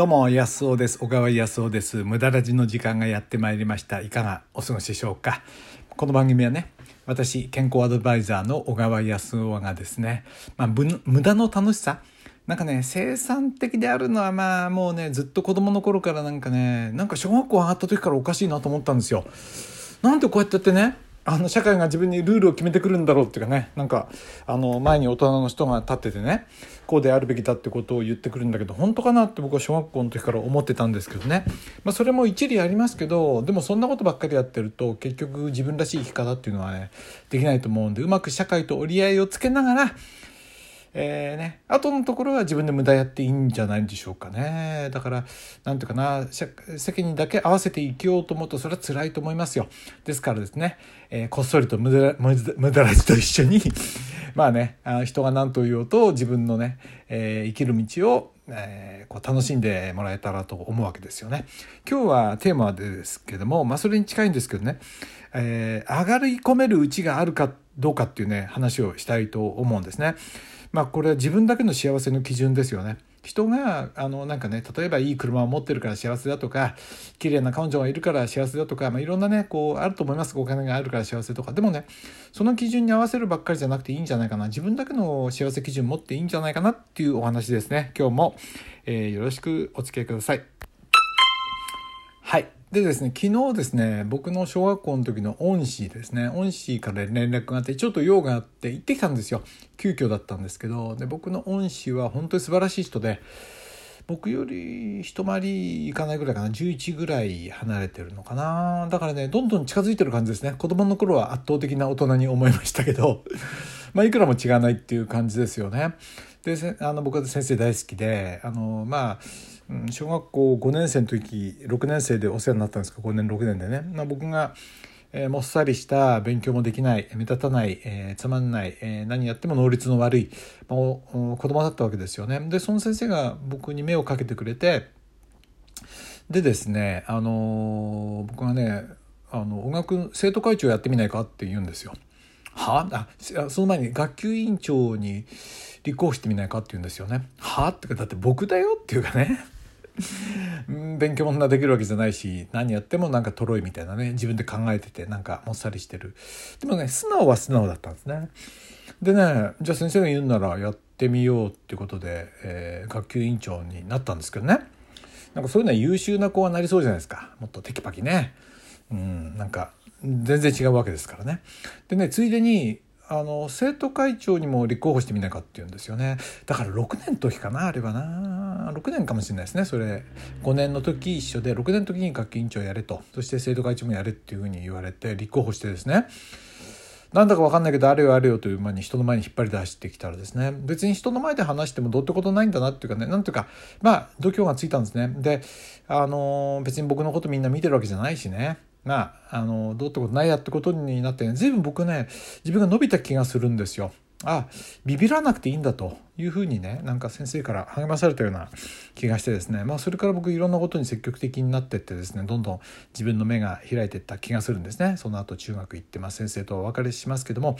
どうも、安尾です。小川康尾です。無駄ラジの時間がやってまいりました。いかがお過ごしでしょうか？この番組はね、私、健康アドバイザーの小川康尾がですね、まあ、無駄の楽しさ、なんかね、生産的であるのはまあもうね、ずっと子供の頃からなんかね、なんか小学校上がった時からおかしいなと思ったんですよ。なんでこうやってやってね、あの社会が自分にルールを決めてくるんだろうっていうかね。なんかあの前に大人の人が立っててねこうであるべきだってことを言ってくるんだけど本当かなって僕は小学校の時から思ってたんですけどね、まあ、それも一理ありますけどでもそんなことばっかりやってると結局自分らしい生き方っていうのはねできないと思うんでうまく社会と折り合いをつけながらえーね、後のところは自分で無駄やっていいんじゃないでしょうかね。だから、なんていうかな、責任だけ合わせて生きようと思うと、それは辛いと思いますよ。ですからですね、えー、こっそりと無駄無駄らじと一緒に まあね、あ人が何と言おうと自分のね、えー、生きる道を、えー、こう楽しんでもらえたらと思うわけですよね。今日はテーマですけども、まあそれに近いんですけどね、えー、上がり込めるうちがあるかどうかっていうね、話をしたいと思うんですね。まあこれは自分だけの幸せの基準ですよね。人があのなんかね例えばいい車を持ってるから幸せだとか綺麗な彼女がいるから幸せだとか、まあ、いろんなねこうあると思います。お金があるから幸せとか。でもねその基準に合わせるばっかりじゃなくていいんじゃないかな。自分だけの幸せ基準持っていいんじゃないかなっていうお話ですね。今日も、えー、よろしくお付き合いくださいはい。でですね、昨日ですね、僕の小学校の時の恩師ですね、恩師から連絡があって、ちょっと用があって行ってきたんですよ。急遽だったんですけど、で、僕の恩師は本当に素晴らしい人で、僕より一回りいかないぐらいかな、11ぐらい離れてるのかな。だからね、どんどん近づいてる感じですね。子供の頃は圧倒的な大人に思いましたけど、まあ、いくらも違わないっていう感じですよね。で、あの、僕は先生大好きで、あの、まあ、小学校5年生の時6年生でお世話になったんですか5年6年でね、まあ、僕が、えー、もっさりした勉強もできない目立たない、えー、つまんない、えー、何やっても能率の悪い、まあ、子供だったわけですよねでその先生が僕に目をかけてくれてでですね、あの僕がねあの音楽生徒会長やってみないかって言うんですよ。は？あその前に学級委員長に立候補してみないかって言うんですよね。は？あってかだって僕だよっていうかね。勉強もんなできるわけじゃないし何やってもなんかとろいみたいなね自分で考えててなんかもっさりしてる。でもね素直は素直だったんですね。でねじゃあ先生が言うならやってみようっていうことで、えー、学級委員長になったんですけどね。なんかそういうのは優秀な子はなりそうじゃないですか。もっとテキパキね。うんなんか全然違うわけですからね。でねついでにあの生徒会長にも立候補してみないかって言うんですよね。だから6年の時かなあれはな。6年かもしれないですねそれ。5年の時一緒で6年の時に学級委員長やれと。そして生徒会長もやれっていうふうに言われて立候補してですね。なんだか分かんないけどあれよあれよという間に人の前に引っ張り出してきたらですね。別に人の前で話してもどうってことないんだなっていうかね。なんていうかまあ度胸がついたんですね。であの別に僕のことみんな見てるわけじゃないしね。まあ、あのどうってことないやってことになって、ね、随分僕ね自分が伸びた気がするんですよ。あビビらなくていいんだというふうにねなんか先生から励まされたような気がしてですね。まあそれから僕いろんなことに積極的になってってですねどんどん自分の目が開いていった気がするんですね。その後中学行って、まあ、先生とお別れしますけども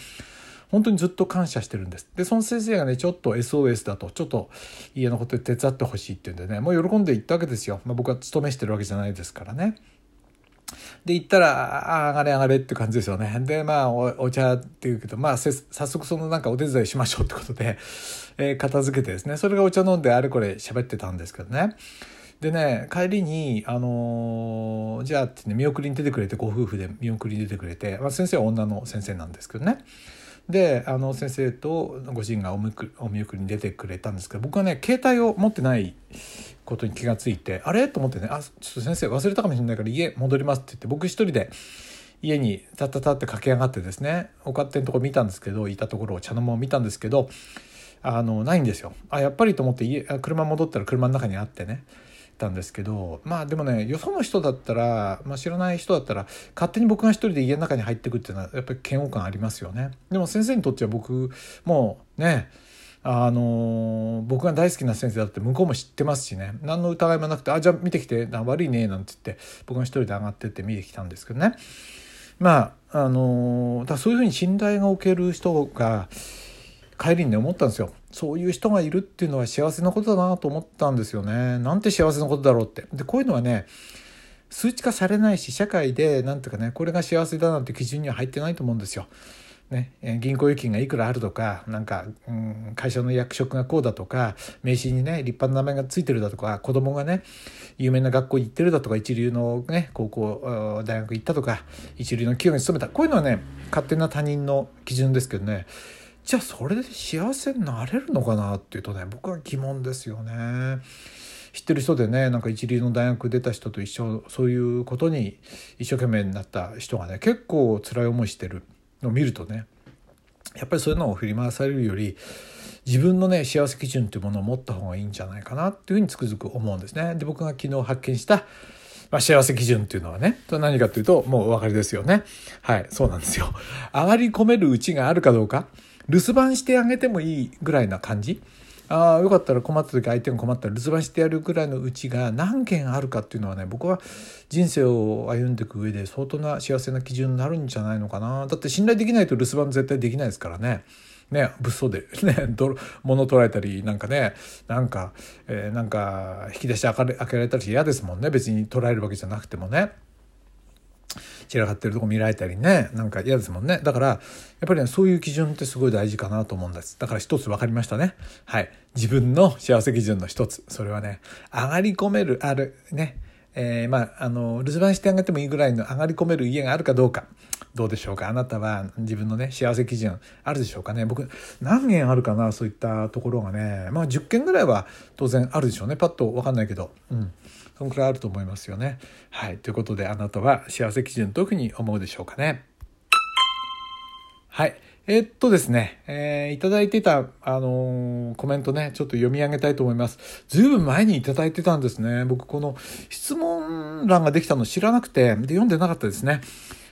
本当にずっと感謝してるんです。でその先生がねちょっと SOS だとちょっと家のことで手伝ってほしいっていうんでねもう喜んで行ったわけですよ、まあ、僕は勤めしてるわけじゃないですからね。で、行ったら、あ、上がれ上がれって感じですよね。で、まあお、お茶っていうけど、まあ、早速そのなんかお手伝いしましょうってことで、えー、片付けてですね、それがお茶飲んであれこれ喋ってたんですけどね。でね、帰りに、あのー、じゃあってね、見送りに出てくれて、ご夫婦で見送りに出てくれて、まあ、先生は女の先生なんですけどね。であの先生とご主人がお見送りに出てくれたんですけど僕はね携帯を持ってないことに気がついてあれ？と思ってね。あちょっと先生忘れたかもしれないから家戻りますって言って僕一人で家にタッタタって駆け上がってですねお勝手のとこ見たんですけどいたところを茶の間を見たんですけどあのないんですよ。あやっぱりと思って家車戻ったら車の中にあってねたんですけどまあでもねよその人だったら、まあ、知らない人だったら勝手に僕が一人で家の中に入ってくっていうのはやっぱり嫌悪感ありますよね。でも先生にとっては僕もうねあの僕が大好きな先生だって向こうも知ってますしね何の疑いもなくて「あじゃあ見てきて悪いね」なんて言って僕が一人で上がってって見てきたんですけどねまああのだそういうふうに信頼がおける人が帰りにね思ったんですよそういう人がいるっていうのは幸せなことだなと思ったんですよね。なんて幸せなことだろうって。でこういうのはね数値化されないし社会で何ていうかねこれが幸せだなんて基準には入ってないと思うんですよ。ね、銀行預金がいくらあるとかなんか、うん、会社の役職がこうだとか名刺にね立派な名前が付いてるだとか子供がね有名な学校行ってるだとか一流の、ね、高校大学行ったとか一流の企業に勤めた。こういうのはね勝手な他人の基準ですけどね。じゃあそれで幸せになれるのかなっていうとね僕は疑問ですよね。知ってる人でねなんか一流の大学出た人と一緒そういうことに一生懸命になった人がね結構辛い思いしてる。を見るとねやっぱりそういうのを振り回されるより自分のね幸せ基準というものを持った方がいいんじゃないかなっていうふうにつくづく思うんですね。で僕が昨日発見したまあ、幸せ基準っていうのはね、何かというと、もうお分かりですよね。はい、そうなんですよ。上がり込めるうちがあるかどうか、留守番してあげてもいいぐらいな感じ。ああよかったら困った時相手が困ったら留守番してやるぐらいのうちが何件あるかっていうのはね僕は人生を歩んでいく上で相当な幸せな基準になるんじゃないのかなだって信頼できないと留守番絶対できないですからね。ね、物騒で、ね、物取られたりなんかねなんか、えー、なんか引き出し開けられたりして嫌ですもんね別に取られるわけじゃなくてもね。散らかってるとこ見られたりねなんか嫌ですもんね。だからやっぱりねそういう基準ってすごい大事かなと思うんです。だから一つ分かりましたね。はい。自分の幸せ基準の一つ。それはね上がり込めるあるね。えー、まああの留守番してあげてもいいぐらいの上がり込める家があるかどうか。どうでしょうか？あなたは自分のね幸せ基準あるでしょうかね？僕何件あるかな？そういったところがねまあ10件ぐらいは当然あるでしょうねパッと分かんないけどうんそのくらいあると思いますよね。はい。ということで、あなたは幸せ基準どういうふうに思うでしょうかね？はい。えー、っとですね、えー、いただいてた、あのー、コメントね、ちょっと読み上げたいと思います。ずいぶん前にいただいてたんですね。僕、この質問欄ができたの知らなくて、で、読んでなかったですね。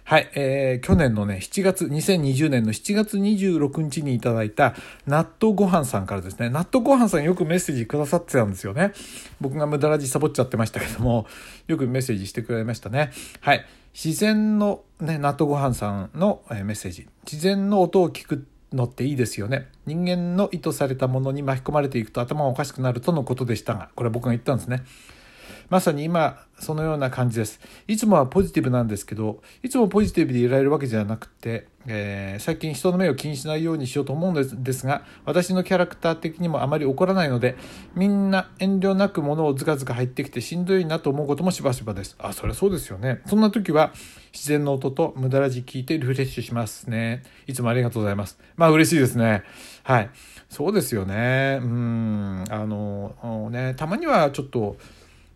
はい、えー、去年のね、7月、2020年の7月26日にいただいた納豆ご飯さんからですね、納豆ご飯さんよくメッセージくださってたんですよね。僕が無駄ラジサボっちゃってましたけども、よくメッセージしてくれましたね。はい。自然のね、納豆ご飯さんのえメッセージ。自然の音を聞くのっていいですよね。人間の意図されたものに巻き込まれていくと頭がおかしくなるとのことでしたが、これ僕が言ったんですね。まさに今そのような感じです。いつもはポジティブなんですけど、いつもポジティブでいられるわけじゃなくて、えー、最近人の目を気にしないようにしようと思うんですが、私のキャラクター的にもあまり怒らないので、みんな遠慮なく物をずかずか入ってきてしんどいなと思うこともしばしばです。あ、そりゃそうですよね。そんな時は自然の音と無駄ラジ聞いてリフレッシュしますね。いつもありがとうございます。まあ嬉しいですね。はい。そうですよね。うん、あの、ね、たまにはちょっと、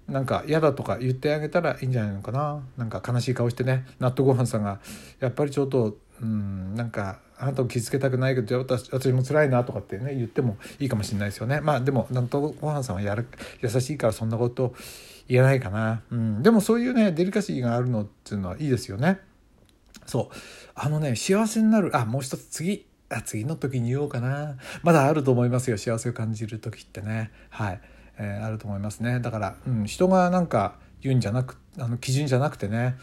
なんか嫌だとか言ってあげたらいいんじゃないのかな。なんか悲しい顔してね。納豆ご飯さんがやっぱりちょっとうんなんかあなたを傷つけたくないけど私私も辛いなとかってね言ってもいいかもしれないですよね。まあでも納豆ご飯さんはやる優しいからそんなこと言えないかな、うん、でもそういうねデリカシーがあるのっていうのはいいですよね。そう。あのね幸せになるあもう一つ次。あ次の時に言おうかな。まだあると思いますよ幸せを感じる時ってね。はい。えー、あると思いますね。だから、うん、人がなんか言うんじゃなくあの基準じゃなくてね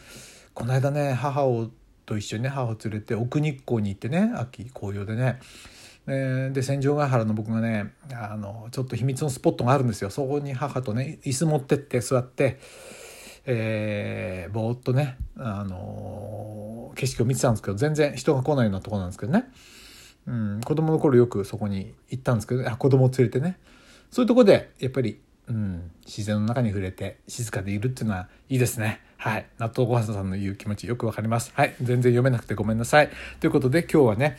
この間ね母をと一緒にね母を連れて奥日光に行ってね秋紅葉でね。で戦場ヶ原の僕がねあのちょっと秘密のスポットがあるんですよ。そこに母とね椅子持ってって座って、えー、ぼーっとね、あの景色を見てたんですけど全然人が来ないようなとこなんですけどね、うん、子供の頃よくそこに行ったんですけどあ子供を連れてね。そういうとこでやっぱり、うん、自然の中に触れて静かでいるっていうのはいいですね。はい。納豆ごはんさんの言う気持ちよくわかります。はい。全然読めなくてごめんなさい。ということで今日はね、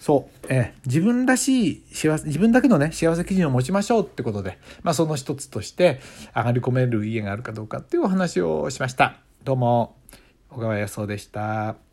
そう、えー、自分らしい幸せ、自分だけのね、幸せ基準を持ちましょうってことで、まあその一つとして上がり込める家があるかどうかっていうお話をしました。どうも、小川康夫でした。